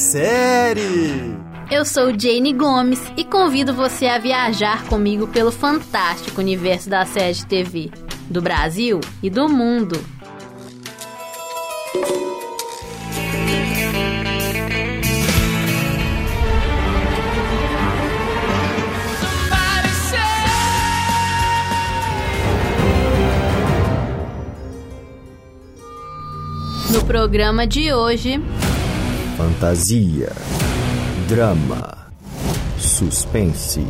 série! Eu sou Jane Gomes e convido você a viajar comigo pelo fantástico universo da série de TV, do Brasil e do mundo. No programa de hoje, Fantasia, drama, suspense,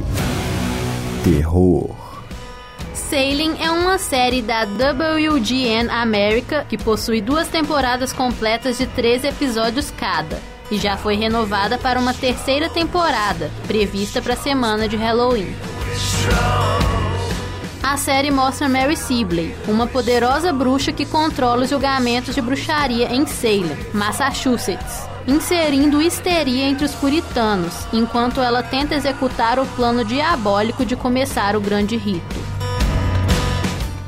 terror. Sailing é uma série da WGN America que possui duas temporadas completas de 13 episódios cada e já foi renovada para uma terceira temporada, prevista para a semana de Halloween. A série mostra Mary Sibley, uma poderosa bruxa que controla os julgamentos de bruxaria em Salem, Massachusetts, inserindo histeria entre os puritanos, enquanto ela tenta executar o plano diabólico de começar o grande rito.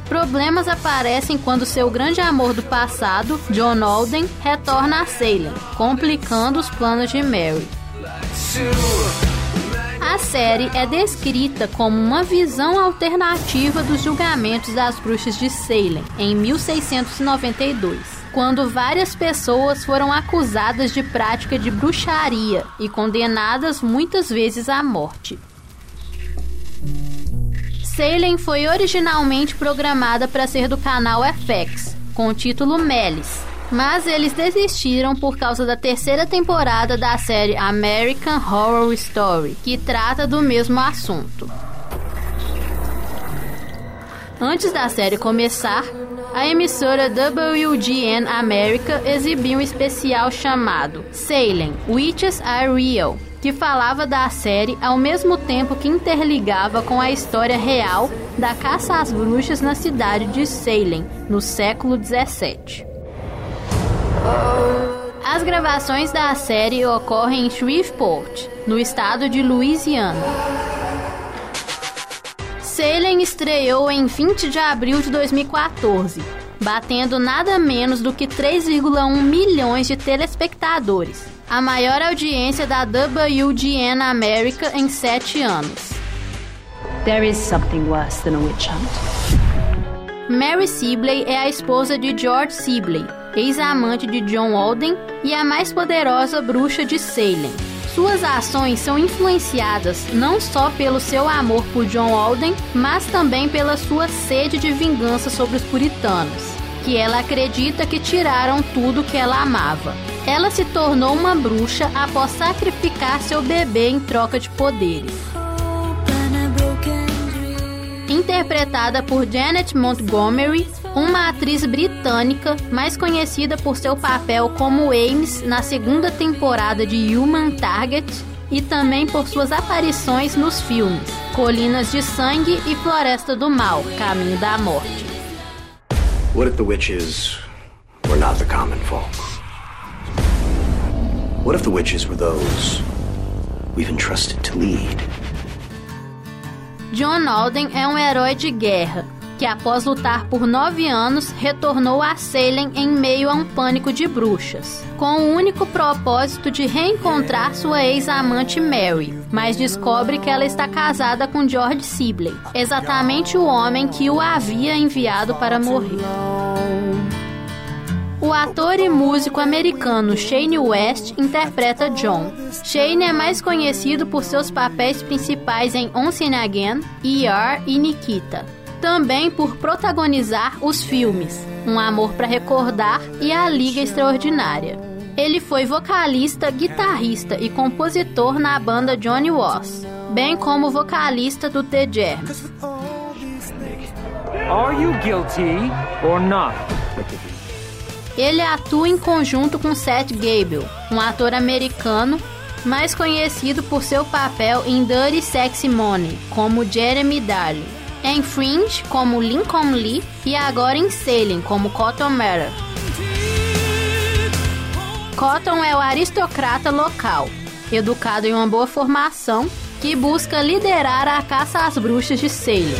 Problemas aparecem quando seu grande amor do passado, John Alden, retorna a Salem, complicando os planos de Mary. A série é descrita como uma visão alternativa dos julgamentos das bruxas de Salem em 1692, quando várias pessoas foram acusadas de prática de bruxaria e condenadas muitas vezes à morte. Salem foi originalmente programada para ser do canal FX, com o título Melis, mas eles desistiram por causa da terceira temporada da série American Horror Story, que trata do mesmo assunto. Antes da série começar, a emissora WGN America exibiu um especial chamado Salem Witches Are Real, que falava da série ao mesmo tempo que interligava com a história real da caça às bruxas na cidade de Salem, no século 17. As gravações da série ocorrem em Shreveport, no estado de Louisiana. Salem estreou em 20 de abril de 2014, batendo nada menos do que 3,1 milhões de telespectadores, a maior audiência da WGN America em sete anos. There is something worse than a witch hunt. Mary Sibley é a esposa de George Sibley, ex-amante de John Alden e a mais poderosa bruxa de Salem. Suas ações são influenciadas não só pelo seu amor por John Alden, mas também pela sua sede de vingança sobre os puritanos, que ela acredita que tiraram tudo que ela amava. Ela se tornou uma bruxa após sacrificar seu bebê em troca de poderes. Interpretada por Janet Montgomery, uma atriz britânica mais conhecida por seu papel como Ames na segunda temporada de Human Target e também por suas aparições nos filmes Colinas de Sangue e Floresta do Mal, Caminho da Morte. What if the witches were not the common folk? What if the witches were those we've entrusted to lead? John Alden é um herói de guerra que, após lutar por nove anos, retornou a Salem em meio a um pânico de bruxas, com o único propósito de reencontrar sua ex-amante Mary, mas descobre que ela está casada com George Sibley, exatamente o homem que o havia enviado para morrer. O ator e músico americano Shane West interpreta John. Shane é mais conhecido por seus papéis principais em Once Again, ER e Nikita. Também por protagonizar os filmes Um Amor para Recordar e A Liga Extraordinária. Ele foi vocalista, guitarrista e compositor na banda Johnny Was, bem como vocalista do The Germs. Are you guilty or not? Ele atua em conjunto com Seth Gable, um ator americano mais conhecido por seu papel em Dirty Sexy Money, como Jeremy Daly, em Fringe, como Lincoln Lee e agora em Salem, como Cotton Mather. Cotton é o aristocrata local, educado em uma boa formação, que busca liderar a caça às bruxas de Salem.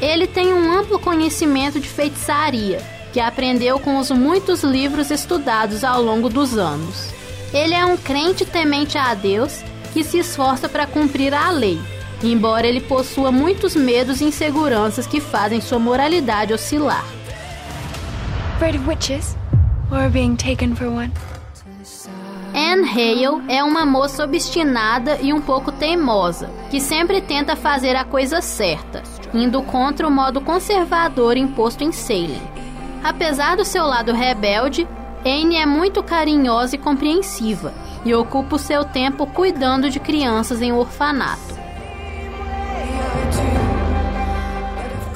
Ele tem um amplo conhecimento de feitiçaria, que aprendeu com os muitos livros estudados ao longo dos anos. Ele é um crente temente a Deus que se esforça para cumprir a lei, embora ele possua muitos medos e inseguranças que fazem sua moralidade oscilar. Afraid of witches? Or being taken for one? Anne Hale é uma moça obstinada e um pouco teimosa, que sempre tenta fazer a coisa certa, indo contra o modo conservador imposto em Salem. Apesar do seu lado rebelde, Anne é muito carinhosa e compreensiva e ocupa o seu tempo cuidando de crianças em orfanato.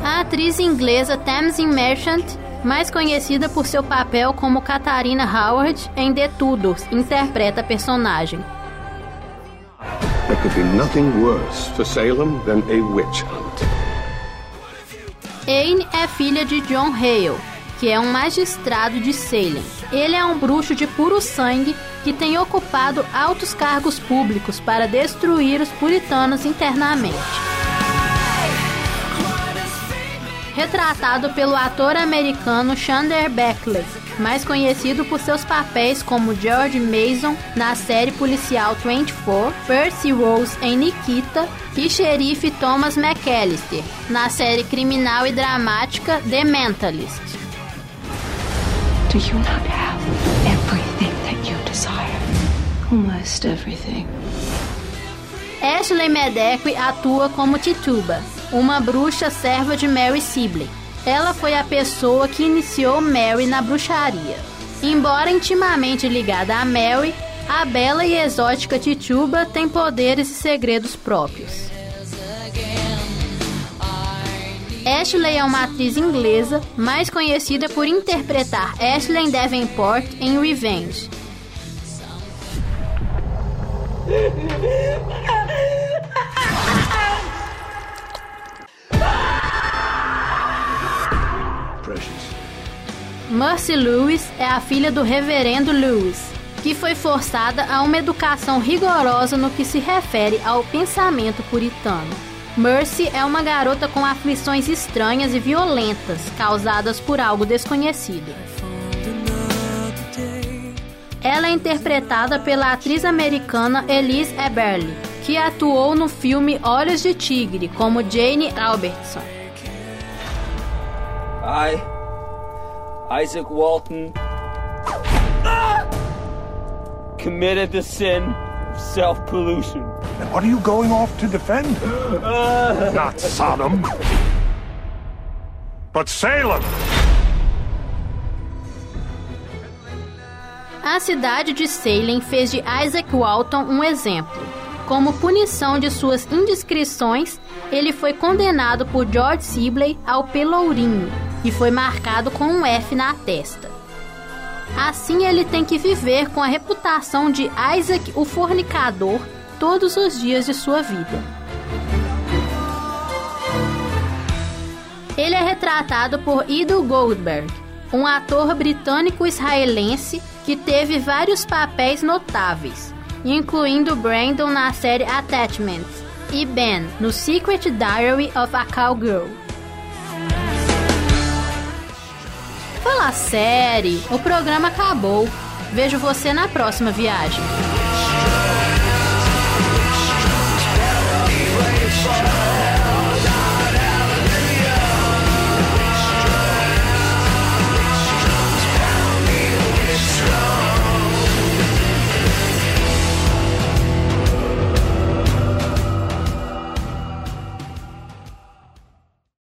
A atriz inglesa Tamsin Merchant, mais conhecida por seu papel como Katharina Howard em The Tudors, interpreta a personagem. There could be nothing worse for Salem than a witch hunt. Anne é filha de John Hale, que é um magistrado de Salem. Ele é um bruxo de puro sangue que tem ocupado altos cargos públicos para destruir os puritanos internamente. Retratado pelo ator americano Chandler Beckley, mais conhecido por seus papéis como George Mason na série policial 24, Percy Rose em Nikita e xerife Thomas McAllister na série criminal e dramática The Mentalist. Do you not have everything that you desire? Almost everything. Ashley Medeque atua como Tituba, uma bruxa serva de Mary Sibley. Ela foi a pessoa que iniciou Mary na bruxaria. Embora intimamente ligada a Mary, a bela e exótica Tituba tem poderes e segredos próprios. Ashley é uma atriz inglesa, mais conhecida por interpretar Ashley Davenport em Revenge. Mercy Lewis é a filha do reverendo Lewis, que foi forçada a uma educação rigorosa no que se refere ao pensamento puritano. Mercy é uma garota com aflições estranhas e violentas, causadas por algo desconhecido. Ela é interpretada pela atriz americana Elise Eberle, que atuou no filme Olhos de Tigre como Jane Albertson. I, Isaac Walton, committed the sin self pollution. And what are you going off to defend? Not Sodom, but Salem. A cidade de Salem fez de Isaac Walton um exemplo. Como punição de suas indiscrições, ele foi condenado por George Sibley ao pelourinho e foi marcado com um F na testa. Assim, ele tem que viver com a reputação de Isaac o fornicador todos os dias de sua vida. Ele é retratado por Ido Goldberg, um ator britânico-israelense que teve vários papéis notáveis, incluindo Brandon na série Attachments e Ben no Secret Diary of a Cowgirl. Fala série, o programa acabou. Vejo você na próxima viagem.